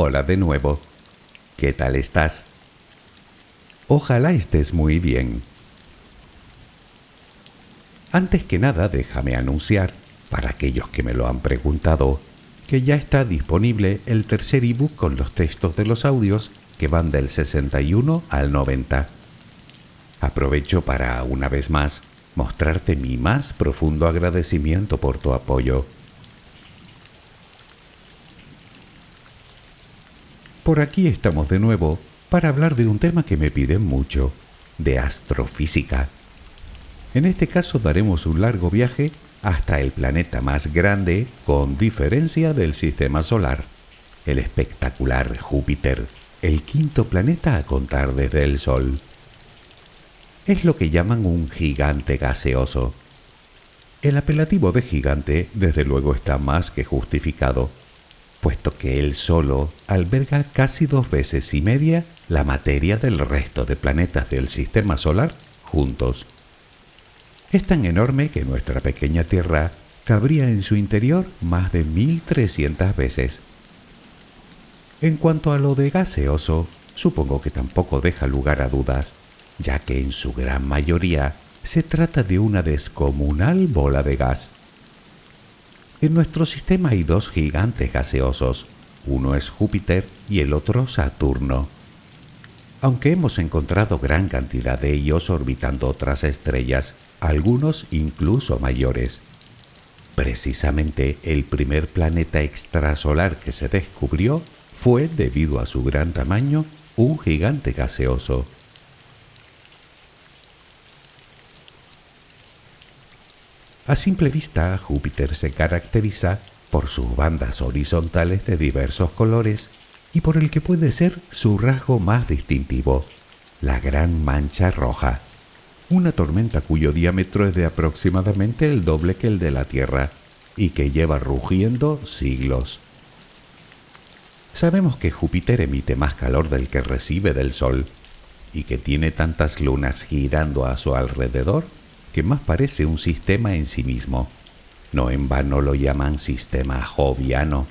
Hola de nuevo. ¿Qué tal estás? Ojalá estés muy bien. Antes que nada, déjame anunciar, para aquellos que me lo han preguntado, que ya está disponible el tercer ebook con los textos de los audios que van del 61 al 90. Aprovecho para, una vez más, mostrarte mi más profundo agradecimiento por tu apoyo. Por aquí estamos de nuevo para hablar de un tema que me piden mucho, de astrofísica. En este caso daremos un largo viaje hasta el planeta más grande con diferencia del sistema solar, el espectacular Júpiter, el quinto planeta a contar desde el Sol. Es lo que llaman un gigante gaseoso. El apelativo de gigante desde luego está más que justificado puesto que él solo alberga casi dos veces y media la materia del resto de planetas del Sistema Solar juntos. Es tan enorme que nuestra pequeña Tierra cabría en su interior más de 1300 veces. En cuanto a lo de gaseoso, supongo que tampoco deja lugar a dudas, ya que en su gran mayoría se trata de una descomunal bola de gas. En nuestro sistema hay dos gigantes gaseosos, uno es Júpiter y el otro Saturno. Aunque hemos encontrado gran cantidad de ellos orbitando otras estrellas, algunos incluso mayores. Precisamente el primer planeta extrasolar que se descubrió fue, debido a su gran tamaño, un gigante gaseoso. A simple vista, Júpiter se caracteriza por sus bandas horizontales de diversos colores y por el que puede ser su rasgo más distintivo, la gran mancha roja, una tormenta cuyo diámetro es de aproximadamente el doble que el de la Tierra y que lleva rugiendo siglos. Sabemos que Júpiter emite más calor del que recibe del Sol y que tiene tantas lunas girando a su alrededor que más parece un sistema en sí mismo. No en vano lo llaman sistema joviano.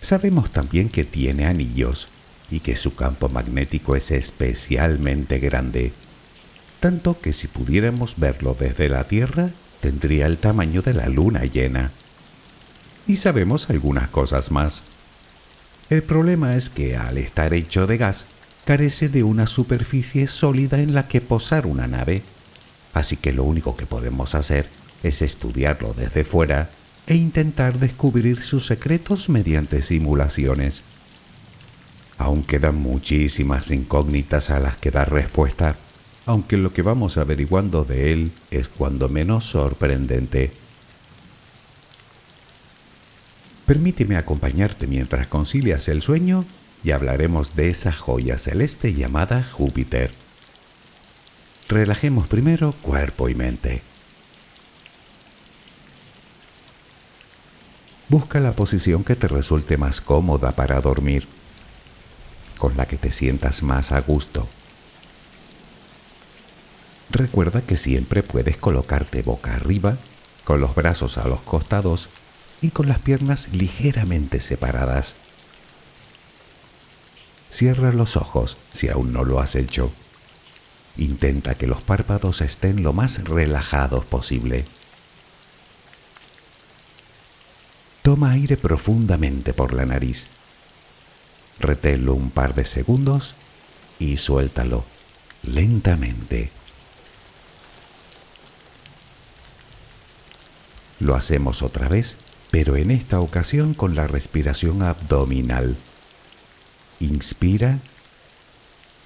Sabemos también que tiene anillos y que su campo magnético es especialmente grande, tanto que si pudiéramos verlo desde la Tierra, tendría el tamaño de la luna llena. Y sabemos algunas cosas más. El problema es que al estar hecho de gas, carece de una superficie sólida en la que posar una nave Así que lo único que podemos hacer es estudiarlo desde fuera e intentar descubrir sus secretos mediante simulaciones. Aún quedan muchísimas incógnitas a las que dar respuesta, aunque lo que vamos averiguando de él es cuando menos sorprendente. Permíteme acompañarte mientras concilias el sueño y hablaremos de esa joya celeste llamada Júpiter. Relajemos primero cuerpo y mente. Busca la posición que te resulte más cómoda para dormir, con la que te sientas más a gusto. Recuerda que siempre puedes colocarte boca arriba, con los brazos a los costados y con las piernas ligeramente separadas. Cierra los ojos si aún no lo has hecho. Intenta que los párpados estén lo más relajados posible. Toma aire profundamente por la nariz. Reténlo un par de segundos y suéltalo lentamente. Lo hacemos otra vez, pero en esta ocasión con la respiración abdominal. Inspira,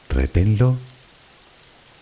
reténlo,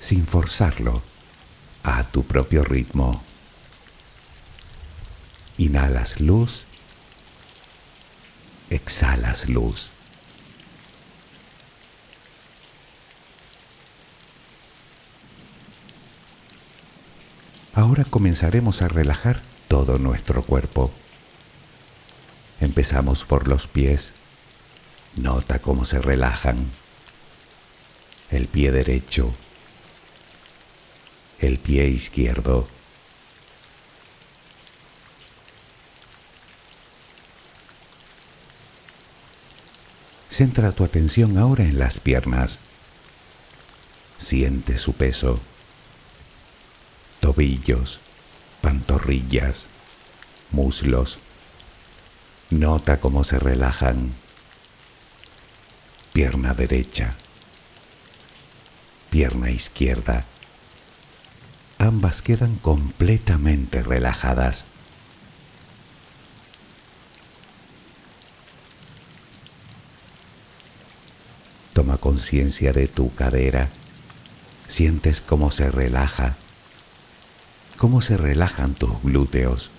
sin forzarlo, a tu propio ritmo. Inhalas luz, exhalas luz. Ahora comenzaremos a relajar todo nuestro cuerpo. Empezamos por los pies. Nota cómo se relajan. El pie derecho. El pie izquierdo. Centra tu atención ahora en las piernas. Siente su peso tobillos, pantorrillas, muslos. Nota cómo se relajan. Pierna derecha, pierna izquierda. Ambas quedan completamente relajadas. Toma conciencia de tu cadera. Sientes cómo se relaja cómo se relajan tus glúteos.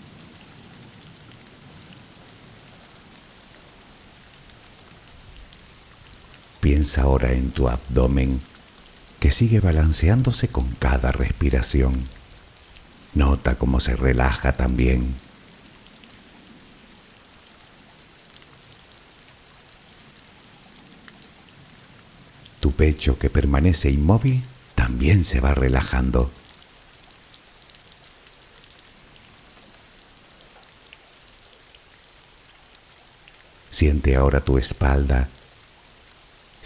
Piensa ahora en tu abdomen que sigue balanceándose con cada respiración. Nota cómo se relaja también. Tu pecho que permanece inmóvil también se va relajando. Siente ahora tu espalda.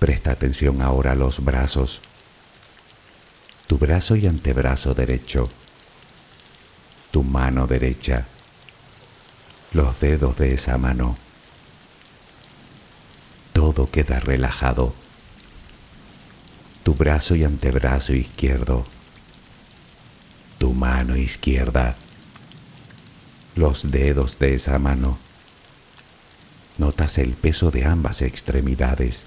Presta atención ahora a los brazos. Tu brazo y antebrazo derecho. Tu mano derecha. Los dedos de esa mano. Todo queda relajado tu brazo y antebrazo izquierdo, tu mano izquierda, los dedos de esa mano. Notas el peso de ambas extremidades.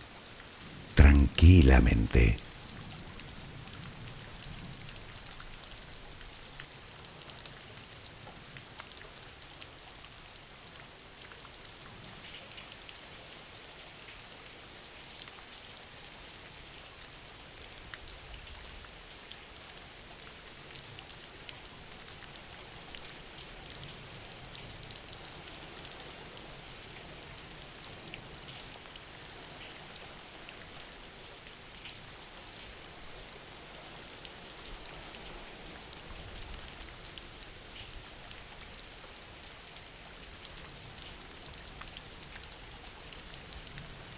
tranquilamente.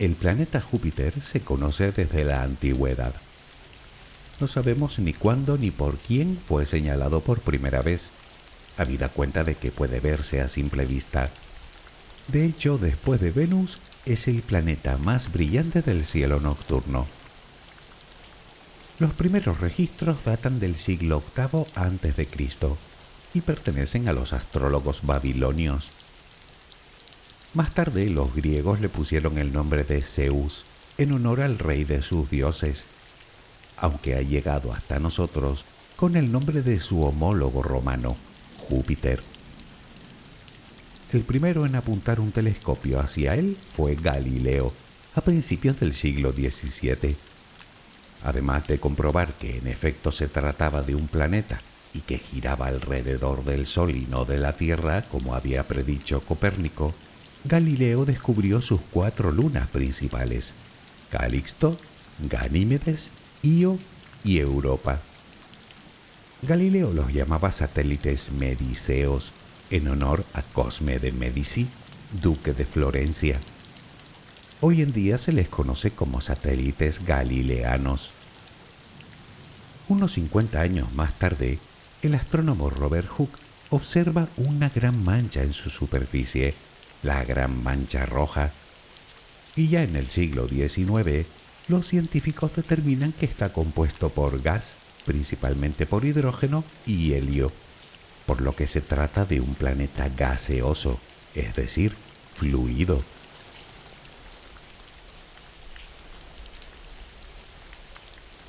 El planeta Júpiter se conoce desde la antigüedad. No sabemos ni cuándo ni por quién fue señalado por primera vez, habida cuenta de que puede verse a simple vista. De hecho, después de Venus, es el planeta más brillante del cielo nocturno. Los primeros registros datan del siglo VIII a.C. y pertenecen a los astrólogos babilonios. Más tarde los griegos le pusieron el nombre de Zeus en honor al rey de sus dioses, aunque ha llegado hasta nosotros con el nombre de su homólogo romano, Júpiter. El primero en apuntar un telescopio hacia él fue Galileo, a principios del siglo XVII. Además de comprobar que en efecto se trataba de un planeta y que giraba alrededor del Sol y no de la Tierra, como había predicho Copérnico, Galileo descubrió sus cuatro lunas principales, Calixto, Ganímedes, Io y Europa. Galileo los llamaba satélites mediceos en honor a Cosme de Medici, duque de Florencia. Hoy en día se les conoce como satélites galileanos. Unos 50 años más tarde, el astrónomo Robert Hooke observa una gran mancha en su superficie la Gran Mancha Roja. Y ya en el siglo XIX, los científicos determinan que está compuesto por gas, principalmente por hidrógeno y helio, por lo que se trata de un planeta gaseoso, es decir, fluido.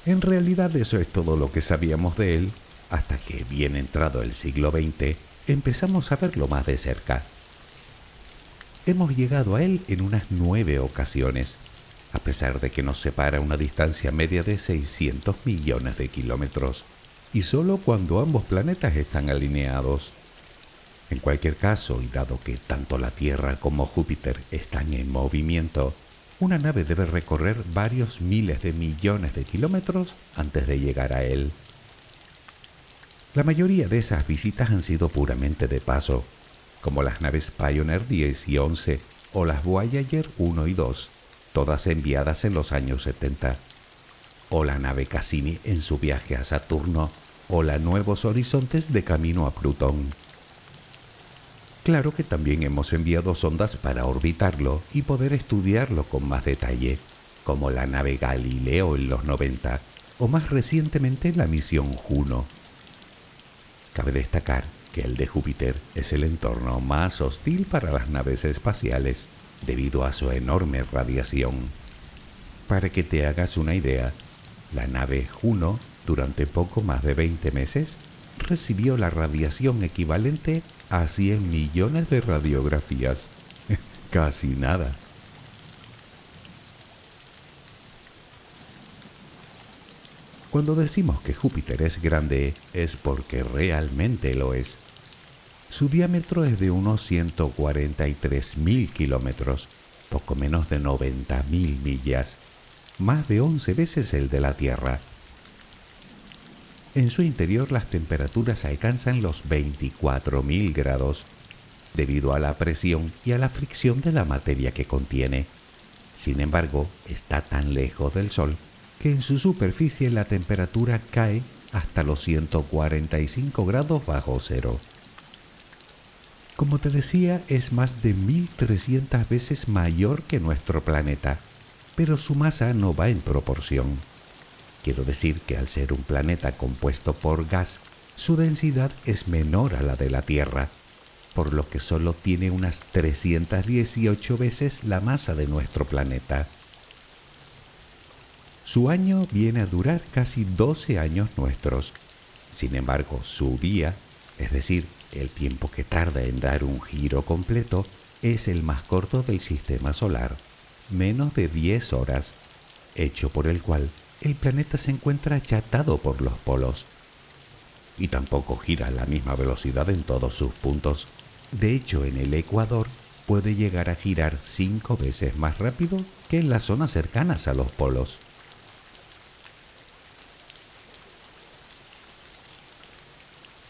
En realidad eso es todo lo que sabíamos de él, hasta que, bien entrado el siglo XX, empezamos a verlo más de cerca hemos llegado a él en unas nueve ocasiones, a pesar de que nos separa una distancia media de 600 millones de kilómetros, y solo cuando ambos planetas están alineados. En cualquier caso, y dado que tanto la Tierra como Júpiter están en movimiento, una nave debe recorrer varios miles de millones de kilómetros antes de llegar a él. La mayoría de esas visitas han sido puramente de paso, como las naves Pioneer 10 y 11 o las Voyager 1 y 2, todas enviadas en los años 70, o la nave Cassini en su viaje a Saturno, o la Nuevos Horizontes de camino a Plutón. Claro que también hemos enviado sondas para orbitarlo y poder estudiarlo con más detalle, como la nave Galileo en los 90 o más recientemente la misión Juno. Cabe destacar que el de Júpiter es el entorno más hostil para las naves espaciales debido a su enorme radiación. Para que te hagas una idea, la nave Juno durante poco más de 20 meses recibió la radiación equivalente a 100 millones de radiografías. Casi nada. Cuando decimos que Júpiter es grande es porque realmente lo es. Su diámetro es de unos 143.000 kilómetros, poco menos de 90.000 millas, más de 11 veces el de la Tierra. En su interior las temperaturas alcanzan los 24.000 grados, debido a la presión y a la fricción de la materia que contiene. Sin embargo, está tan lejos del Sol que en su superficie la temperatura cae hasta los 145 grados bajo cero. Como te decía, es más de 1300 veces mayor que nuestro planeta, pero su masa no va en proporción. Quiero decir que al ser un planeta compuesto por gas, su densidad es menor a la de la Tierra, por lo que solo tiene unas 318 veces la masa de nuestro planeta. Su año viene a durar casi 12 años nuestros. Sin embargo, su día, es decir, el tiempo que tarda en dar un giro completo, es el más corto del sistema solar, menos de 10 horas, hecho por el cual el planeta se encuentra achatado por los polos. Y tampoco gira a la misma velocidad en todos sus puntos. De hecho, en el Ecuador puede llegar a girar cinco veces más rápido que en las zonas cercanas a los polos.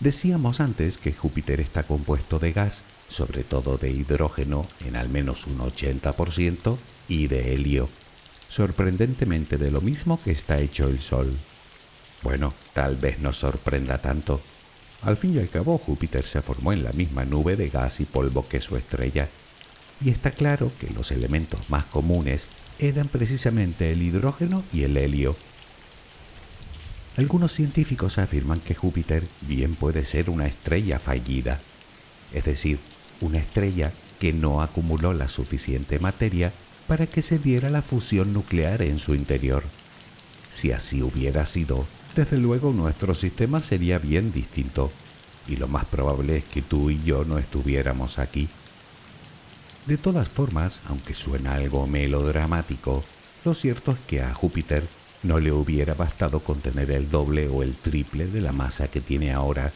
Decíamos antes que Júpiter está compuesto de gas, sobre todo de hidrógeno en al menos un 80% y de helio, sorprendentemente de lo mismo que está hecho el Sol. Bueno, tal vez no sorprenda tanto. Al fin y al cabo, Júpiter se formó en la misma nube de gas y polvo que su estrella, y está claro que los elementos más comunes eran precisamente el hidrógeno y el helio, algunos científicos afirman que Júpiter bien puede ser una estrella fallida, es decir, una estrella que no acumuló la suficiente materia para que se diera la fusión nuclear en su interior. Si así hubiera sido, desde luego nuestro sistema sería bien distinto, y lo más probable es que tú y yo no estuviéramos aquí. De todas formas, aunque suena algo melodramático, lo cierto es que a Júpiter no le hubiera bastado contener el doble o el triple de la masa que tiene ahora,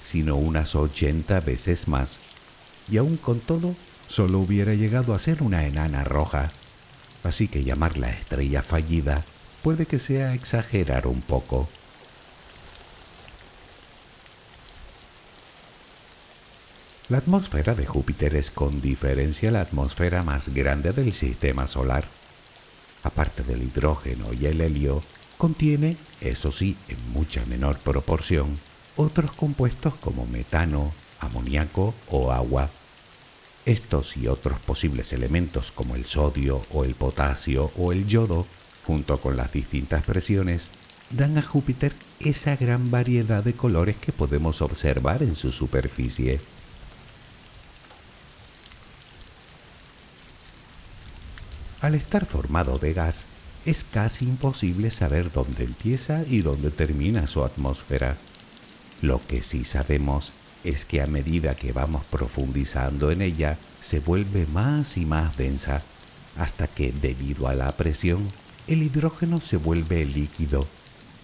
sino unas 80 veces más. Y aún con todo, solo hubiera llegado a ser una enana roja. Así que llamarla estrella fallida puede que sea exagerar un poco. La atmósfera de Júpiter es con diferencia la atmósfera más grande del sistema solar aparte del hidrógeno y el helio, contiene, eso sí, en mucha menor proporción, otros compuestos como metano, amoníaco o agua. Estos y otros posibles elementos como el sodio o el potasio o el yodo, junto con las distintas presiones, dan a Júpiter esa gran variedad de colores que podemos observar en su superficie. Al estar formado de gas, es casi imposible saber dónde empieza y dónde termina su atmósfera. Lo que sí sabemos es que a medida que vamos profundizando en ella, se vuelve más y más densa, hasta que, debido a la presión, el hidrógeno se vuelve líquido,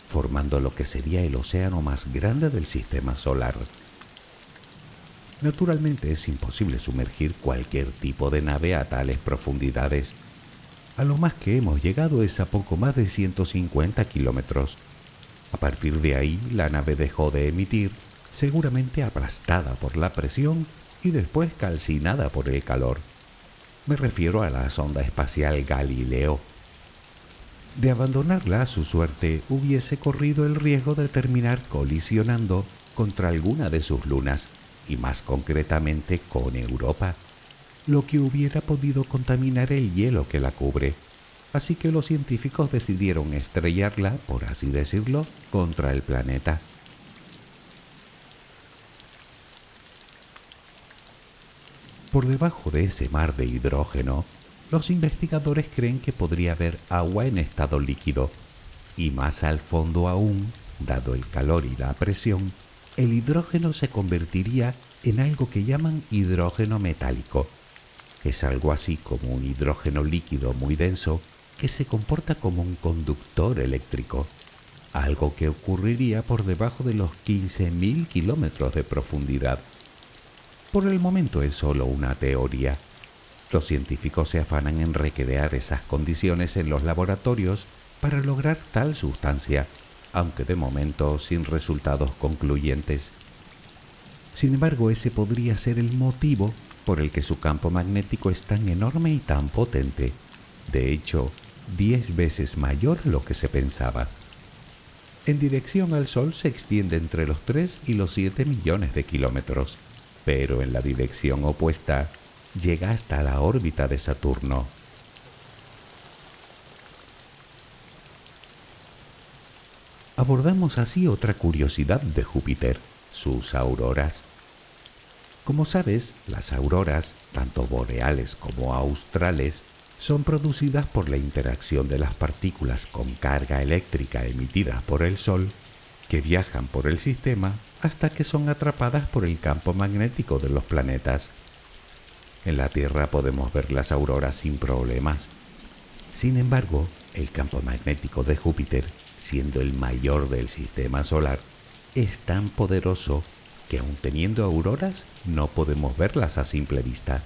formando lo que sería el océano más grande del sistema solar. Naturalmente es imposible sumergir cualquier tipo de nave a tales profundidades, a lo más que hemos llegado es a poco más de 150 kilómetros. A partir de ahí, la nave dejó de emitir, seguramente aplastada por la presión y después calcinada por el calor. Me refiero a la sonda espacial Galileo. De abandonarla a su suerte, hubiese corrido el riesgo de terminar colisionando contra alguna de sus lunas, y más concretamente con Europa lo que hubiera podido contaminar el hielo que la cubre, así que los científicos decidieron estrellarla, por así decirlo, contra el planeta. Por debajo de ese mar de hidrógeno, los investigadores creen que podría haber agua en estado líquido, y más al fondo aún, dado el calor y la presión, el hidrógeno se convertiría en algo que llaman hidrógeno metálico. Es algo así como un hidrógeno líquido muy denso que se comporta como un conductor eléctrico, algo que ocurriría por debajo de los 15.000 kilómetros de profundidad. Por el momento es solo una teoría. Los científicos se afanan en recrear esas condiciones en los laboratorios para lograr tal sustancia, aunque de momento sin resultados concluyentes. Sin embargo, ese podría ser el motivo por el que su campo magnético es tan enorme y tan potente. De hecho, diez veces mayor lo que se pensaba. En dirección al Sol se extiende entre los 3 y los 7 millones de kilómetros, pero en la dirección opuesta llega hasta la órbita de Saturno. Abordamos así otra curiosidad de Júpiter, sus auroras. Como sabes, las auroras, tanto boreales como australes, son producidas por la interacción de las partículas con carga eléctrica emitidas por el Sol, que viajan por el sistema hasta que son atrapadas por el campo magnético de los planetas. En la Tierra podemos ver las auroras sin problemas. Sin embargo, el campo magnético de Júpiter, siendo el mayor del sistema solar, es tan poderoso que aun teniendo auroras no podemos verlas a simple vista.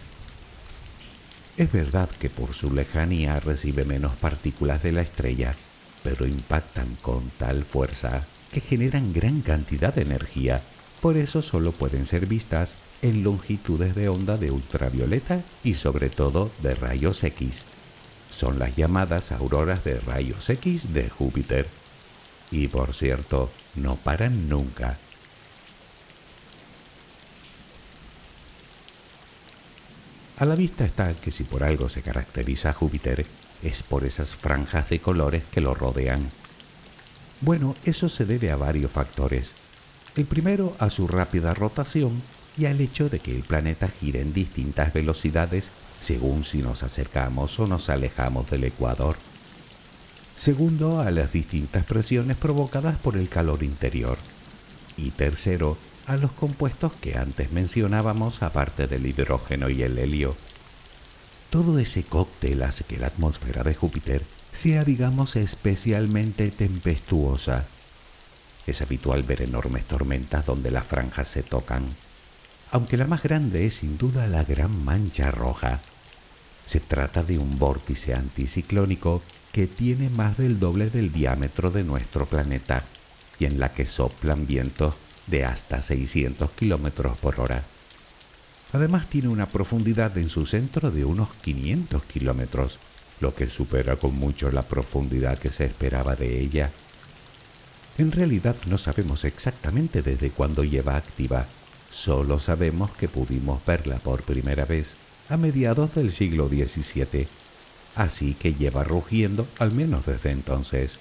Es verdad que por su lejanía recibe menos partículas de la estrella, pero impactan con tal fuerza que generan gran cantidad de energía. Por eso solo pueden ser vistas en longitudes de onda de ultravioleta y sobre todo de rayos X. Son las llamadas auroras de rayos X de Júpiter. Y por cierto, no paran nunca. A la vista está que si por algo se caracteriza Júpiter es por esas franjas de colores que lo rodean. Bueno, eso se debe a varios factores. El primero a su rápida rotación y al hecho de que el planeta gira en distintas velocidades según si nos acercamos o nos alejamos del ecuador. Segundo, a las distintas presiones provocadas por el calor interior. Y tercero, a los compuestos que antes mencionábamos aparte del hidrógeno y el helio. Todo ese cóctel hace que la atmósfera de Júpiter sea, digamos, especialmente tempestuosa. Es habitual ver enormes tormentas donde las franjas se tocan, aunque la más grande es sin duda la Gran Mancha Roja. Se trata de un vórtice anticiclónico que tiene más del doble del diámetro de nuestro planeta y en la que soplan vientos de hasta 600 kilómetros por hora. Además tiene una profundidad en su centro de unos 500 kilómetros, lo que supera con mucho la profundidad que se esperaba de ella. En realidad no sabemos exactamente desde cuándo lleva activa, solo sabemos que pudimos verla por primera vez a mediados del siglo XVII, así que lleva rugiendo al menos desde entonces.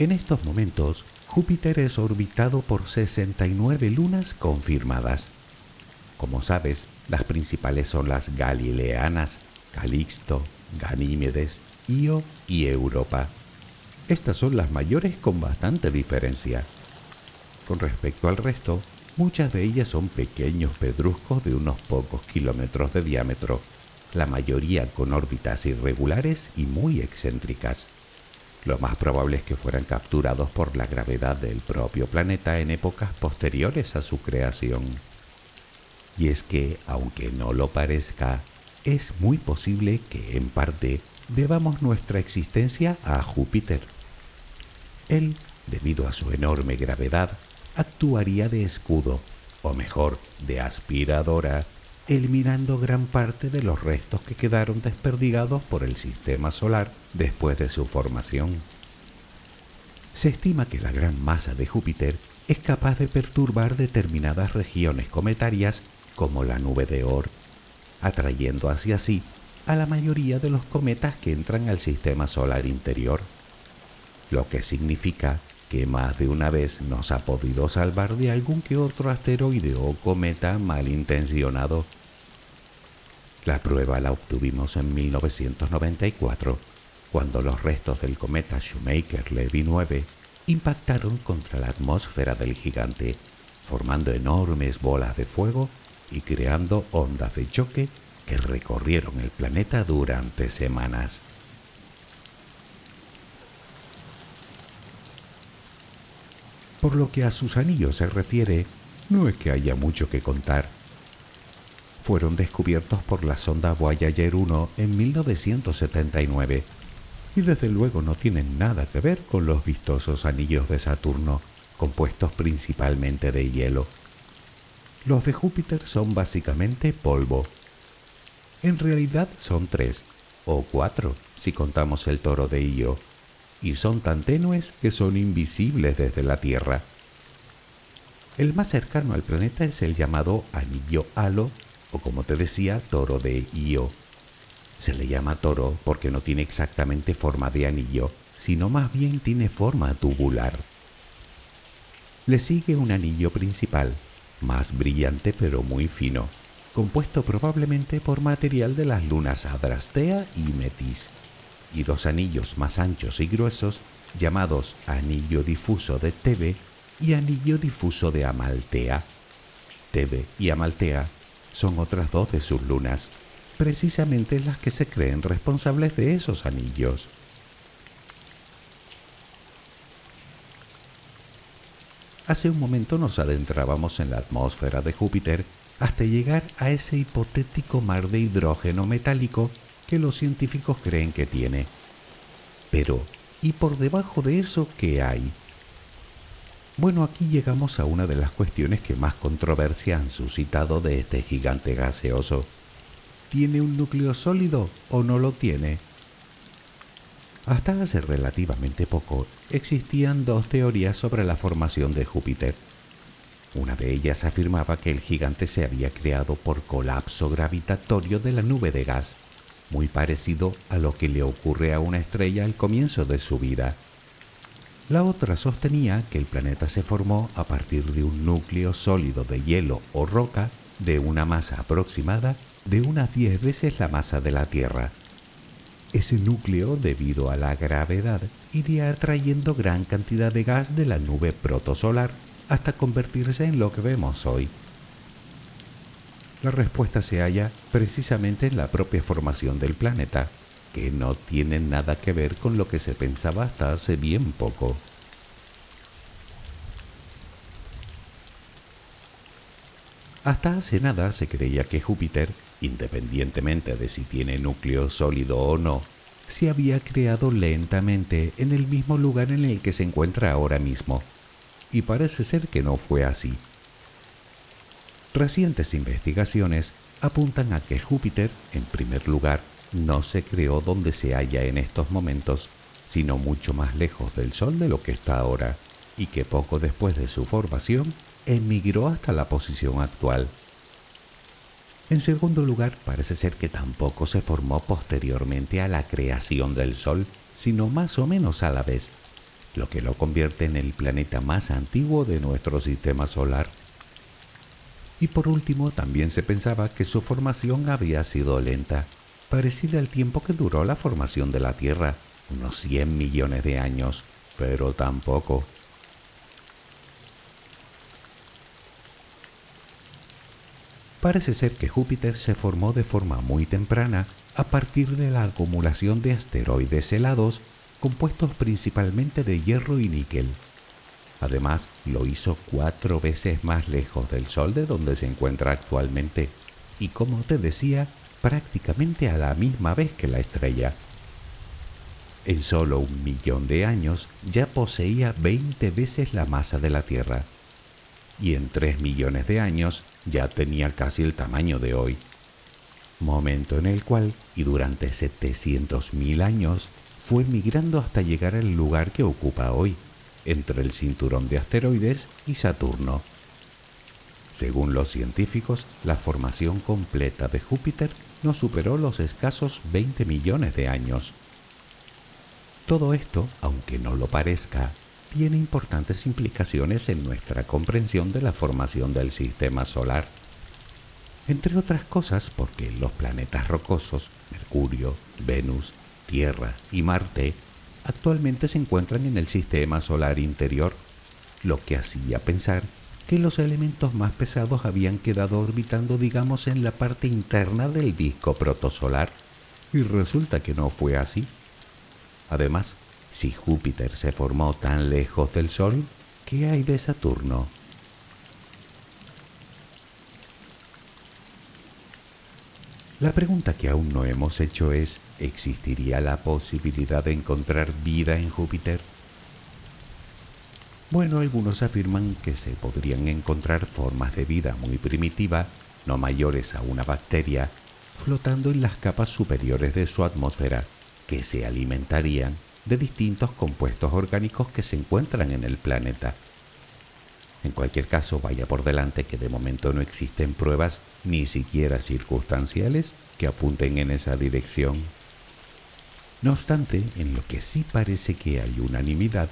En estos momentos, Júpiter es orbitado por 69 lunas confirmadas. Como sabes, las principales son las Galileanas, Calixto, Ganímedes, Io y Europa. Estas son las mayores con bastante diferencia. Con respecto al resto, muchas de ellas son pequeños pedruscos de unos pocos kilómetros de diámetro, la mayoría con órbitas irregulares y muy excéntricas. Lo más probable es que fueran capturados por la gravedad del propio planeta en épocas posteriores a su creación. Y es que, aunque no lo parezca, es muy posible que en parte debamos nuestra existencia a Júpiter. Él, debido a su enorme gravedad, actuaría de escudo, o mejor, de aspiradora eliminando gran parte de los restos que quedaron desperdigados por el sistema solar después de su formación. Se estima que la gran masa de Júpiter es capaz de perturbar determinadas regiones cometarias como la nube de Oort, atrayendo hacia sí a la mayoría de los cometas que entran al sistema solar interior, lo que significa que más de una vez nos ha podido salvar de algún que otro asteroide o cometa malintencionado. La prueba la obtuvimos en 1994, cuando los restos del cometa Shoemaker-Levy 9 impactaron contra la atmósfera del gigante, formando enormes bolas de fuego y creando ondas de choque que recorrieron el planeta durante semanas. Por lo que a sus anillos se refiere, no es que haya mucho que contar. Fueron descubiertos por la sonda Voyager 1 en 1979 y desde luego no tienen nada que ver con los vistosos anillos de Saturno, compuestos principalmente de hielo. Los de Júpiter son básicamente polvo. En realidad son tres, o cuatro si contamos el toro de Io, y son tan tenues que son invisibles desde la Tierra. El más cercano al planeta es el llamado anillo halo, o como te decía, toro de Io. Se le llama toro porque no tiene exactamente forma de anillo, sino más bien tiene forma tubular. Le sigue un anillo principal, más brillante pero muy fino, compuesto probablemente por material de las lunas Adrastea y Metis y dos anillos más anchos y gruesos llamados anillo difuso de Tebe y anillo difuso de Amaltea. Tebe y Amaltea son otras dos de sus lunas, precisamente las que se creen responsables de esos anillos. Hace un momento nos adentrábamos en la atmósfera de Júpiter hasta llegar a ese hipotético mar de hidrógeno metálico que los científicos creen que tiene. Pero, ¿y por debajo de eso qué hay? Bueno, aquí llegamos a una de las cuestiones que más controversia han suscitado de este gigante gaseoso. ¿Tiene un núcleo sólido o no lo tiene? Hasta hace relativamente poco existían dos teorías sobre la formación de Júpiter. Una de ellas afirmaba que el gigante se había creado por colapso gravitatorio de la nube de gas muy parecido a lo que le ocurre a una estrella al comienzo de su vida. La otra sostenía que el planeta se formó a partir de un núcleo sólido de hielo o roca de una masa aproximada de unas 10 veces la masa de la Tierra. Ese núcleo, debido a la gravedad, iría atrayendo gran cantidad de gas de la nube protosolar hasta convertirse en lo que vemos hoy. La respuesta se halla precisamente en la propia formación del planeta, que no tiene nada que ver con lo que se pensaba hasta hace bien poco. Hasta hace nada se creía que Júpiter, independientemente de si tiene núcleo sólido o no, se había creado lentamente en el mismo lugar en el que se encuentra ahora mismo. Y parece ser que no fue así. Recientes investigaciones apuntan a que Júpiter, en primer lugar, no se creó donde se halla en estos momentos, sino mucho más lejos del Sol de lo que está ahora, y que poco después de su formación emigró hasta la posición actual. En segundo lugar, parece ser que tampoco se formó posteriormente a la creación del Sol, sino más o menos a la vez, lo que lo convierte en el planeta más antiguo de nuestro sistema solar y por último, también se pensaba que su formación había sido lenta, parecida al tiempo que duró la formación de la Tierra, unos 100 millones de años, pero tampoco. Parece ser que Júpiter se formó de forma muy temprana a partir de la acumulación de asteroides helados compuestos principalmente de hierro y níquel. Además, lo hizo cuatro veces más lejos del Sol de donde se encuentra actualmente y, como te decía, prácticamente a la misma vez que la estrella. En solo un millón de años ya poseía 20 veces la masa de la Tierra y en 3 millones de años ya tenía casi el tamaño de hoy. Momento en el cual, y durante 700.000 años, fue migrando hasta llegar al lugar que ocupa hoy entre el cinturón de asteroides y Saturno. Según los científicos, la formación completa de Júpiter no superó los escasos 20 millones de años. Todo esto, aunque no lo parezca, tiene importantes implicaciones en nuestra comprensión de la formación del sistema solar. Entre otras cosas porque los planetas rocosos, Mercurio, Venus, Tierra y Marte, actualmente se encuentran en el sistema solar interior, lo que hacía pensar que los elementos más pesados habían quedado orbitando, digamos, en la parte interna del disco protosolar, y resulta que no fue así. Además, si Júpiter se formó tan lejos del Sol, ¿qué hay de Saturno? La pregunta que aún no hemos hecho es, ¿existiría la posibilidad de encontrar vida en Júpiter? Bueno, algunos afirman que se podrían encontrar formas de vida muy primitiva, no mayores a una bacteria, flotando en las capas superiores de su atmósfera, que se alimentarían de distintos compuestos orgánicos que se encuentran en el planeta. En cualquier caso, vaya por delante que de momento no existen pruebas, ni siquiera circunstanciales, que apunten en esa dirección. No obstante, en lo que sí parece que hay unanimidad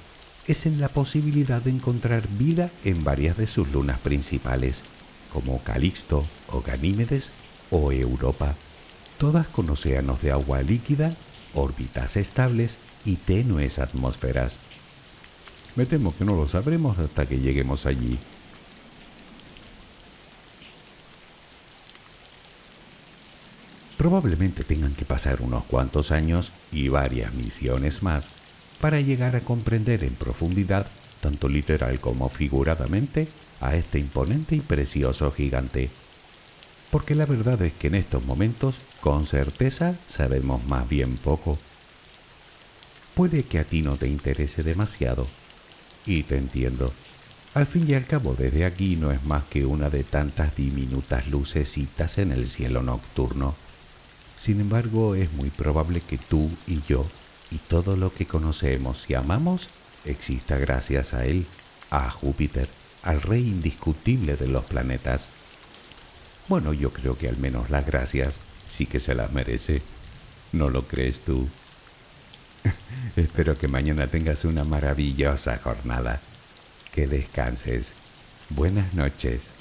es en la posibilidad de encontrar vida en varias de sus lunas principales, como Calixto o Ganímedes o Europa, todas con océanos de agua líquida, órbitas estables y tenues atmósferas. Me temo que no lo sabremos hasta que lleguemos allí. Probablemente tengan que pasar unos cuantos años y varias misiones más para llegar a comprender en profundidad, tanto literal como figuradamente, a este imponente y precioso gigante. Porque la verdad es que en estos momentos, con certeza, sabemos más bien poco. Puede que a ti no te interese demasiado, y te entiendo. Al fin y al cabo, desde aquí no es más que una de tantas diminutas lucecitas en el cielo nocturno. Sin embargo, es muy probable que tú y yo y todo lo que conocemos y amamos exista gracias a él, a Júpiter, al rey indiscutible de los planetas. Bueno, yo creo que al menos las gracias sí que se las merece. ¿No lo crees tú? Espero que mañana tengas una maravillosa jornada. Que descanses. Buenas noches.